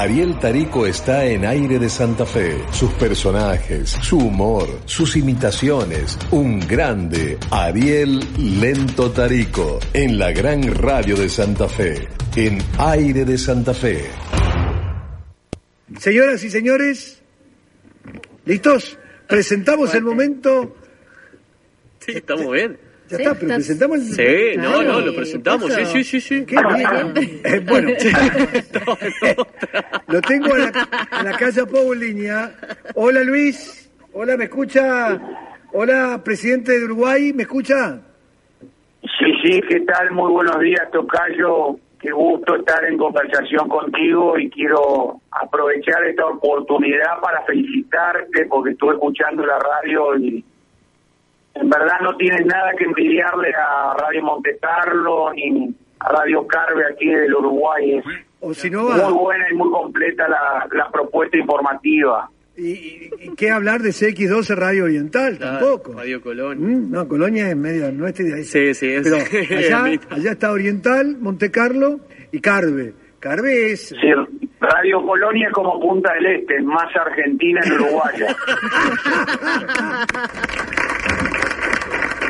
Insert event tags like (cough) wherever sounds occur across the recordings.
Ariel Tarico está en Aire de Santa Fe. Sus personajes, su humor, sus imitaciones. Un grande Ariel Lento Tarico en la gran radio de Santa Fe. En Aire de Santa Fe. Señoras y señores, ¿listos? Presentamos el momento. Sí, estamos bien. Ya está, pero presentamos el. Sí, no, Claro. no, lo presentamos, sí, sí, sí, sí. Qué bien. Eh, bueno, (laughs) lo tengo a la, a la calle línea. Hola Luis. Hola, ¿me escucha? Hola, presidente de Uruguay, ¿me escucha? Sí, sí, ¿qué tal? Muy buenos días, Tocayo. Qué gusto estar en conversación contigo y quiero aprovechar esta oportunidad para felicitarte porque estuve escuchando la radio y en verdad no tienes nada que envidiarle a Radio Monte Carlo ni a Radio Carve aquí del Uruguay. Es O si no, muy buena y muy completa la, la propuesta informativa. ¿Y, y- y qué hablar de CX12 Radio Oriental? Claro, Tampoco. Radio Colonia. Mm, No, Colonia es medio nuestra y de ahí. Sí, sí, es- Pero (laughs) allá, es allá está Oriental, Monte Carlo y Carve. Carve es. Sí, Radio Colonia es como Punta del Este, es más argentina que uruguaya. (laughs)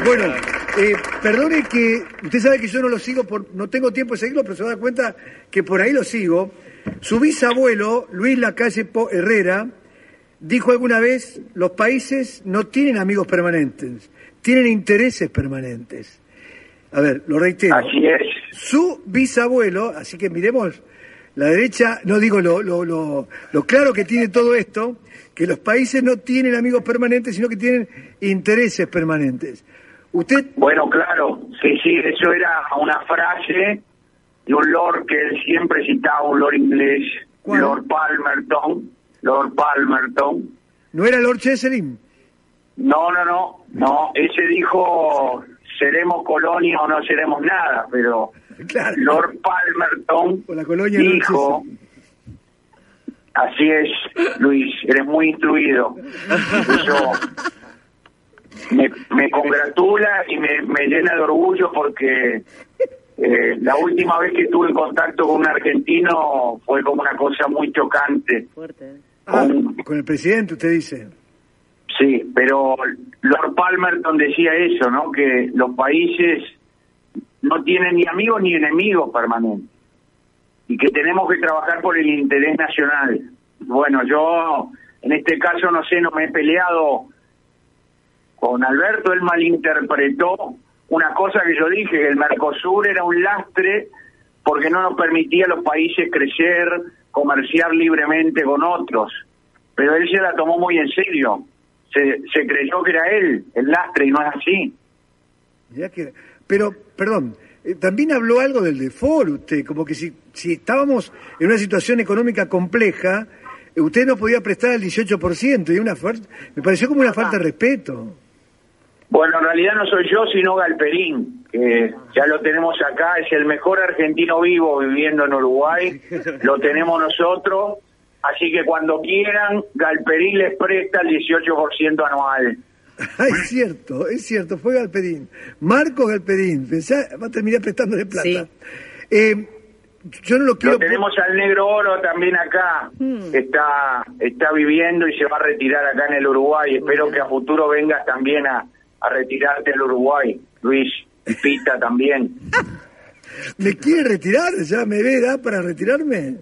Bueno, eh, perdone que usted sabe que yo no lo sigo, por, no tengo tiempo de seguirlo, pero se va a dar cuenta que por ahí lo sigo. Su bisabuelo, Luis Lacalle Herrera, dijo alguna vez, los países no tienen amigos permanentes, tienen intereses permanentes. A ver, lo reitero. Así es. Su bisabuelo, así que miremos la derecha, no digo lo, lo, lo, lo claro que tiene todo esto, que los países no tienen amigos permanentes, sino que tienen intereses permanentes. Usted, Bueno, claro, sí, sí, eso era una frase de un lord que él siempre citaba, un lord inglés, ¿Cuál? Lord Palmerton, Lord Palmerton. ¿no era Lord Cheselin? No, no, no, no, ese dijo, seremos colonia o no seremos nada, pero Claro. Lord Palmerton O la colonia de Lord dijo, así es, Luis, eres muy instruido. Eso (laughs) me, me congratula y me, me llena de orgullo porque eh, la última vez que tuve contacto con un argentino fue como una cosa muy chocante. Fuerte. ¿eh? Ah, Con- con el presidente, usted dice. Sí, pero Lord Palmerton decía eso, ¿no? Que los países no tienen ni amigos ni enemigos permanentes y que tenemos que trabajar por el interés nacional. Bueno, yo en este caso no sé, no me he peleado con Alberto, él malinterpretó una cosa que yo dije, que el Mercosur era un lastre porque no nos permitía a los países crecer, comerciar libremente con otros. Pero él se la tomó muy en serio. Se, se creyó que era él el lastre y no es así. Mirá que- pero, perdón, eh, también habló algo del default usted, como que si, si estábamos en una situación económica compleja, eh, usted no podía prestar el 18%, y una me pareció como una falta de respeto. Bueno, en realidad no soy yo, sino Galperín, que ya lo tenemos acá, es el mejor argentino vivo viviendo en Uruguay, lo tenemos nosotros, así que cuando quieran, Galperín les presta el 18% anual. Ah, (laughs) es cierto, es cierto, fue Galperín. Marco Galperín, pensá, va a terminar prestándole plata. Sí. Eh, yo no lo quiero... Lo tenemos al Negro Oro también acá, que está, está viviendo y se va a retirar acá en el Uruguay. Espero que a futuro vengas también a, a retirarte al Uruguay, Luis, y Pita también. (laughs) ¿Me quiere retirar? ¿Ya me ve edad para retirarme?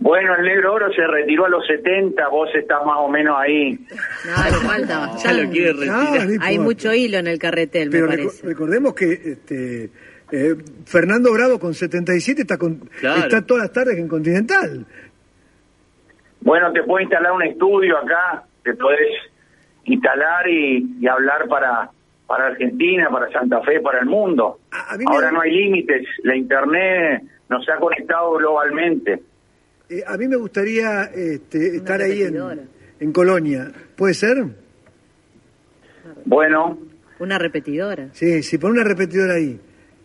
Bueno, el Negro Oro se retiró a los 70, vos estás más o menos ahí. No, le falta Ya lo quiere bastante. Ah, retirar. no Hay mucho hilo en el carretel, Pero me reco- parece. recordemos que este, eh, Fernando Bravo con 77 está, con, Claro. está todas las tardes en Continental. Bueno, te puedo instalar un estudio acá, te instalar y, y hablar para, para Argentina, para Santa Fe, para el mundo. Me- Ahora no hay límites, la Internet nos ha conectado globalmente. Eh, a mí me gustaría este, estar ahí en, en Colonia. ¿Puede ser? Bueno, Una repetidora. Sí, sí, pon una repetidora ahí.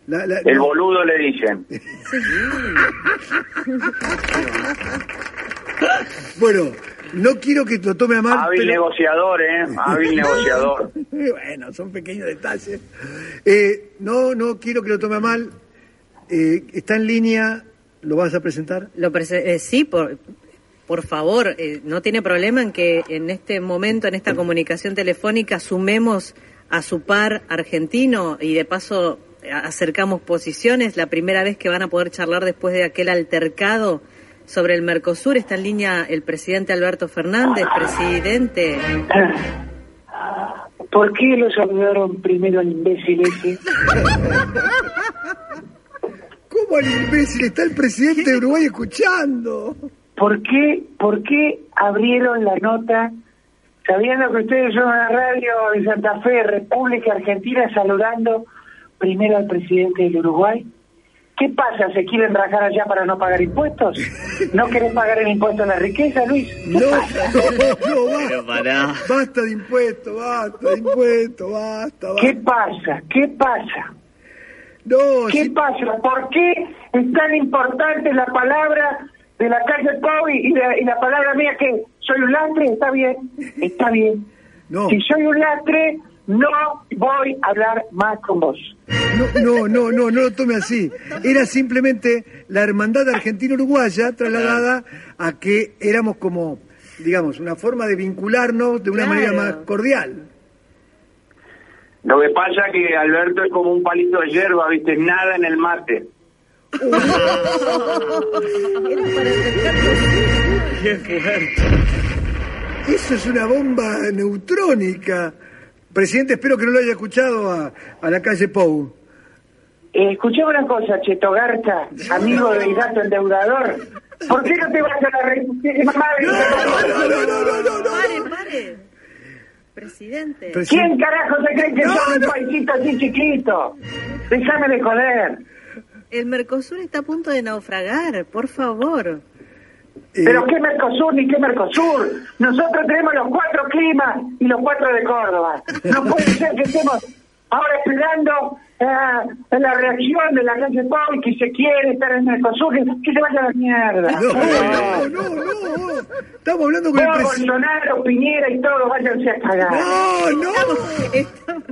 La- la- el no, boludo le dicen. (laughs) bueno, no quiero que lo tome a mal. Hábil pero- negociador, ¿eh? Hábil (laughs) negociador. (laughs) Bueno, son pequeños detalles. Eh, no, no quiero que lo tome a mal. Eh, está en línea ¿Lo vas a presentar? Lo prese- eh, sí, por, por favor, eh, no tiene problema en que en este momento, en esta comunicación telefónica, sumemos a su par argentino y de paso acercamos posiciones. La primera vez que van a poder charlar después de aquel altercado sobre el Mercosur está en línea el presidente Alberto Fernández, presidente. (laughs) ¿Por qué lo saludaron primero al imbécil ese? (laughs) ¿Cómo el imbécil? Está el presidente de Uruguay escuchando. ¿Por qué, por qué abrieron la nota sabiendo que ustedes son una radio de Santa Fe, República Argentina, saludando primero al presidente del Uruguay? ¿Qué pasa? ¿Se quieren rajar allá para no pagar impuestos? ¿No querés pagar el impuesto a la riqueza, Luis? No, no, no, Pero basta. pará. Basta de impuestos, basta de impuestos, basta, basta. ¿Qué pasa? ¿Qué pasa? No, ¿Qué si- pasa? ¿Por qué es tan importante la palabra de la calle Pau y la, y la palabra mía que soy un lastre? Está bien, está bien. no, Si soy un lastre, no voy a hablar más con vos. no, no, no, no, no lo tome así. Era simplemente la hermandad argentina-uruguaya trasladada a que éramos como, digamos, una forma de vincularnos de una Claro. manera más cordial. Lo que pasa que Alberto es como un palito de hierba, ¿viste? Nada en el mate. (laughs) Qué fuerte. Eso es una bomba neutrónica. Presidente, espero que no lo haya escuchado a, a la calle Pou. Eh, escuchame una cosa, Cheto Garza, amigo del gato endeudador. ¿Por qué no te vas a la re... mamá de- No, no, no, no, no, no. Pare, pare. Presidente. Presi- ¿Quién carajo se cree que No, son un no. paisito así chiquito? Déjame de joder. El Mercosur está a punto de naufragar, por favor. Pero qué Mercosur ni qué Mercosur. Nosotros tenemos los cuatro climas y los cuatro de Córdoba. No puede ser que estemos ahora esperando eh, la reacción de la Pau y que se quiere estar en Mercosur, que, que se vaya a la mierda. no, no, no, no. Estamos hablando con el presidente. Bolsonaro, Piñera y todos váyanse a cagar. No, no. Estamos-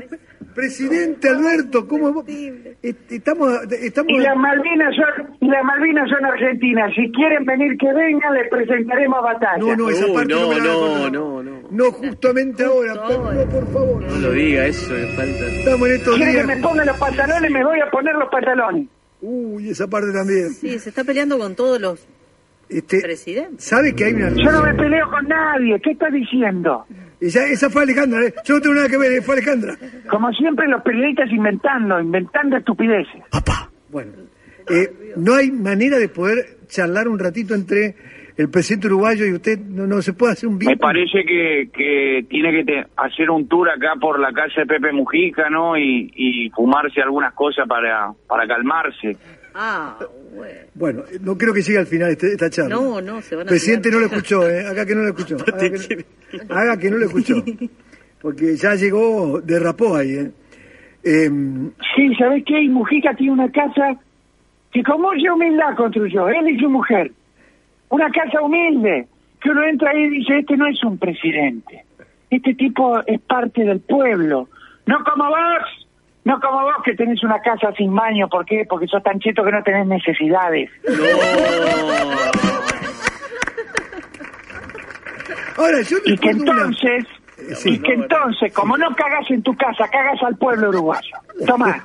Presidente Alberto, ¿cómo estamos estamos Y las Malvinas son y las Malvinas son argentinas. Si quieren venir que vengan, les presentaremos batalla. No, no, esa Uy, parte no, no, no, no, no. No, justamente ahora, no, por favor. No lo diga, eso me falta. Estamos en estos ¿Quieren que me días. pongan los pantalones? Me voy a poner los pantalones. Uy, esa parte también. Sí, se está peleando con todos los Este, presidentes. ¿Sabe que hay una Yo no me peleo con nadie. ¿Qué estás diciendo? Esa, esa fue Alejandra, ¿eh? Yo no tengo nada que ver, eh, fue Alejandra. Como siempre, los periodistas inventando, inventando estupideces. Bueno, eh, no hay manera de poder charlar un ratito entre el presidente uruguayo y usted, no, no se puede hacer un Me vínculo. parece que, que tiene que te- hacer un tour acá por la calle Pepe Mujica, ¿no? Y, y fumarse algunas cosas para, para calmarse. Ah, bueno. Bueno, no creo que llegue al final este- esta charla. No, no, se van a Presidente no lo escuchó, ¿eh? Haga que no lo escuchó. Haga que, haga que no lo escuchó. Porque ya llegó, derrapó ahí, ¿eh? Em, Sí, ¿sabés qué? Y Mujica tiene una casa que con mucha humildad construyó, él y su mujer. Una casa humilde, que uno entra ahí y dice, este no es un presidente. Este tipo es parte del pueblo. No como vos, no como vos que tenés una casa sin baño. ¿Por qué? Porque sos tan cheto que no tenés necesidades. ahora, yo Y que una... entonces, Sí. y que entonces, como no cagas en tu casa, cagas al pueblo uruguayo. Toma,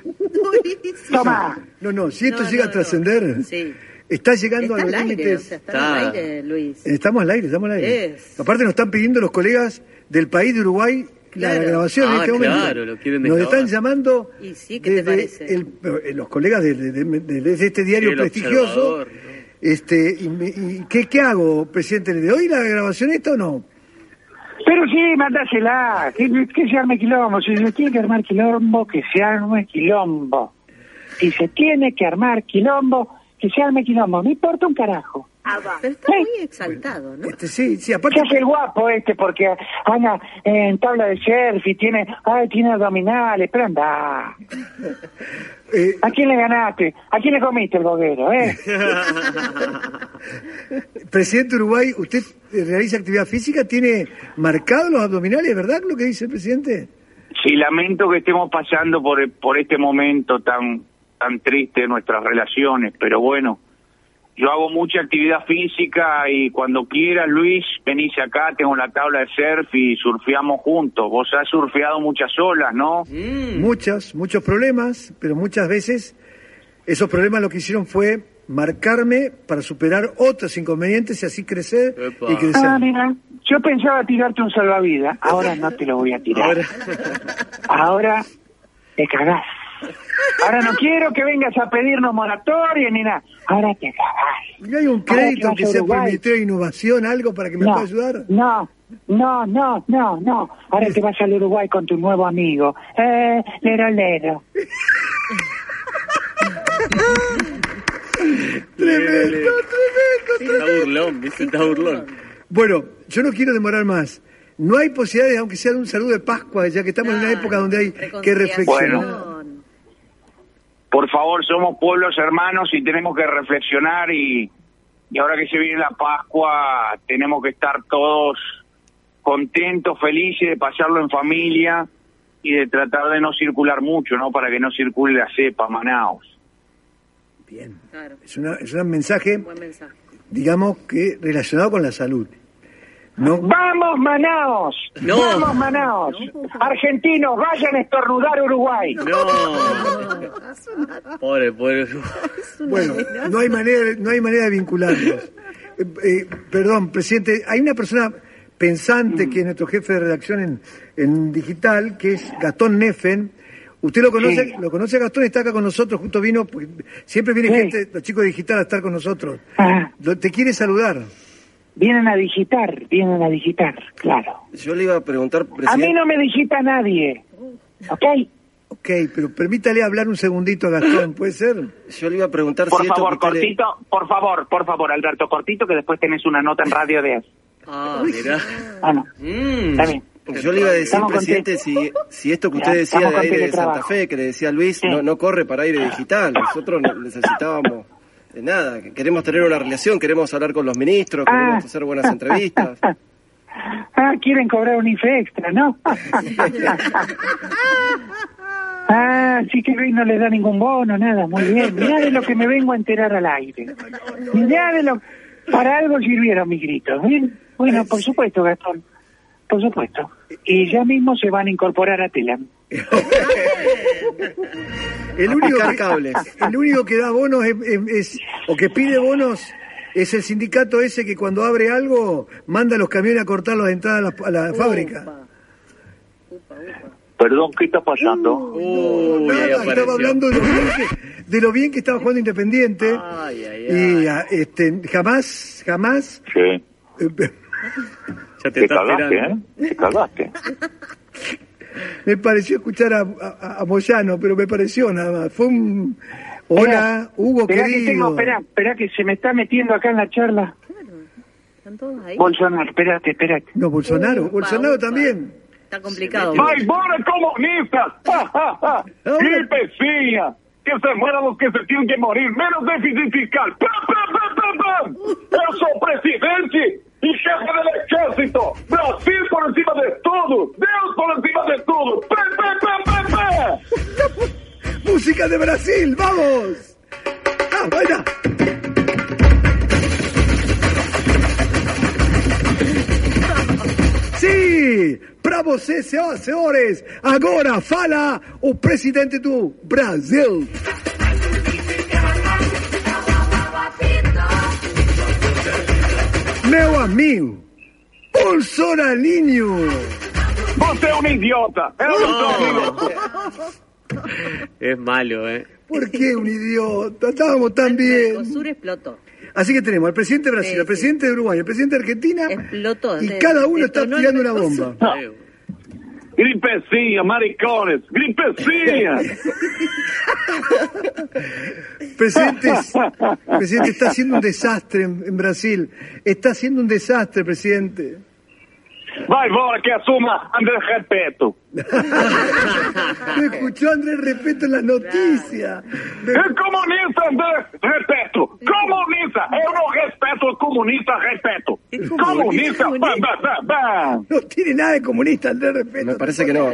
toma. No, no, si esto No, llega no, a trascender, no. Sí. está llegando Está a al los aire, o límites... sea, está al aire, Luis. Estamos al aire, estamos al aire. Es. Aparte nos están pidiendo los colegas del país de Uruguay la grabación en Ah, este momento. claro, lo quieren Nos están llamando Y sí, ¿qué te desde parece? el- eh, los colegas de, de- de- de- de este diario El prestigioso. Este, y, me- y ¿qué, ¿Qué hago, presidente? ¿Le doy la grabación esta o no? Pero sí, mandásela, que, que se arme quilombo. Si se tiene que armar quilombo, que se arme quilombo. Si se tiene que armar quilombo, que se arme quilombo. No importa un carajo. Pero está muy exaltado, ¿no? Este, sí, sí, aparte... Se hace el guapo este porque anda en tabla de surf y tiene, ay, tiene abdominales, pero anda. (laughs) eh, ¿A quién le ganaste? ¿A quién le comiste el boguero, eh? (laughs) presidente de Uruguay, ¿usted realiza actividad física? ¿Tiene marcados los abdominales, verdad lo que dice el presidente? Sí, lamento que estemos pasando por, por este momento tan, tan triste de nuestras relaciones, pero bueno, yo hago mucha actividad física y cuando quieras, Luis, venís acá, tengo la tabla de surf y surfeamos juntos. Vos has surfeado muchas olas, ¿no? Muchas, muchos problemas, pero muchas veces esos problemas lo que hicieron fue marcarme para superar otros inconvenientes y así crecer Epa. y crecer. Ah, mira, yo pensaba tirarte un salvavidas. Ahora no te lo voy a tirar. Ahora, Ahora te cagás. Ahora no quiero que vengas a pedirnos moratoria ni nada. Ahora te cagás. ¿Y no hay un crédito que sea por el Uruguay. Ministerio de Innovación, algo para que me No, pueda ayudar? no, no, no, no, no. Ahora te vas al Uruguay con tu nuevo amigo. Eh, lero, lero. (laughs) Tremendo, tremendo. está burlón, ¿viste? Está burlón. Bueno, yo no quiero demorar más. No hay posibilidades, aunque sea de un saludo de Pascua, ya que estamos en una época donde hay que reflexionar. Por favor, somos pueblos hermanos y tenemos que reflexionar y, y ahora que se viene la Pascua tenemos que estar todos contentos, felices de pasarlo en familia y de tratar de no circular mucho, ¿no? Para que no circule la cepa, Manaos. Bien. Claro, Es, una, es un mensaje, buen mensaje. digamos, que relacionado con la salud. No, ¡Vamos, Manaos! No. ¡Vamos, Manaos! Argentinos, vayan a estornudar a Uruguay. No. Pobre, pobre. bueno, no hay manera, no hay manera de vincularlos. (laughs) Eh, eh, perdón, presidente, hay una persona pensante que es nuestro jefe de redacción en, en digital, que es Gastón Neffen. Usted lo conoce, Sí. lo conoce a Gastón, está acá con nosotros, justo vino, pues, siempre viene Sí. gente, los chicos de digital a estar con nosotros. Ah, te quiere saludar. Vienen a digitar, vienen a digitar, claro. Yo le iba a preguntar, A mí presidente. no me digita nadie. ¿Ok? Ok, pero permítale hablar un segundito a Gastón, ¿puede ser? Yo le iba a preguntar Por si esto favor, le- cortito, por favor, por favor, Alberto, cortito, que después tenés una nota en radio de eso. Ah, mirá. Ah, no. Mm. Está bien. Yo le iba a decir, presidente, si, si esto que usted decía de aire de Santa. Fe, que le decía Luis, Sí. no, no corre para aire digital. Nosotros ne- necesitábamos nada. que Queremos tener una relación, queremos hablar con los ministros, Ah. queremos hacer buenas entrevistas. (laughs) Ah, quieren cobrar un IFE extra, ¿no? (laughs) ah, sí que hoy no les da ningún bono, nada, muy bien. Mirá de lo que me vengo a enterar al aire. Mirá de lo... Para algo sirvieron mis gritos, ¿bien? Bueno, por supuesto, Gastón, por supuesto. Y ya mismo se van a incorporar a Telam. (laughs) El único, que, cables. (laughs) el único que da bonos es, es- es- o que pide bonos es el sindicato ese que cuando abre algo manda a los camiones a cortar las entradas a la, a la fábrica. Perdón, ¿qué está pasando? Uy, Nada, estaba hablando de lo, bien que, de lo bien que estaba jugando Independiente Ay, ay, y ah, este, jamás, jamás Sí. eh, (laughs) Ya te, está esperando. ¿eh? Te cagaste. (laughs) me pareció escuchar a, a, a Moyano, pero me pareció nada más. Fue un... Hola, Hugo Esperá que querido. tengo, esperá, esperá que se me está metiendo acá en la charla. Están todos ahí. Bolsonaro, espérate, espérate. No, Bolsonaro, Upa, Bolsonaro upa. también. Está complicado. ¡Vai embora, comunistas! (laughs) ¡Ja, ja, ja! ¡Gripecinha! Que se mueran los que se tienen que morir. Menos déficit fiscal. ¡Pam, pam, pam, pam, pam! (laughs) Sou presidente e chefe del ejército. Brasil por encima de todo. Deus por encima de todo. ¡Pam, pam, pam, pam, pam! ¡Música de Brasil! ¡Vamos! ¡Ah, vaya! Sim, para você, senhoras e senhores, agora fala o presidente do Brasil. Meu amigo, Bolsonarinho. Você é um idiota. Eu não sou amigo. Es malo, ¿eh? ¿Por qué un idiota? Estábamos tan bien. Mercosur explotó. Así que tenemos al presidente de Brasil, Sí, al presidente de Uruguay, al presidente de Argentina, Explotó. y Se- cada uno está detonó el tirando una bomba. Gripecinha, maricones. Gripecinha. Presidente, (laughs) presidente, está haciendo un desastre en, en Brasil. Está haciendo un desastre, presidente. Vai embora que assuma André Repeto. Lo (laughs) escuchó Andrés Respeto en las noticias. Me- É comunista, André Repeto. Comunista. Eu não respeto o comunista, Repeto. Comunista. Bam, bam, bam, bam. No tiene nada de comunista Andrés Respeto. Me parece que no.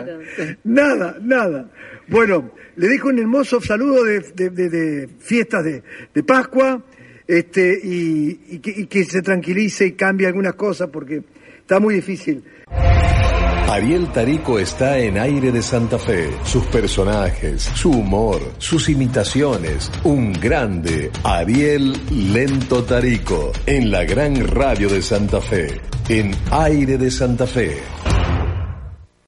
Nada, nada. Bueno, le dejo un hermoso saludo de, de- de- de fiestas de, de Pascua este, y, y que, y que se tranquilice y cambie algunas cosas porque está muy difícil. Ariel Tarico está en aire de Santa Fe. Sus personajes, su humor, sus imitaciones. Un grande Ariel Lento Tarico en la gran radio de Santa Fe. En aire de Santa Fe.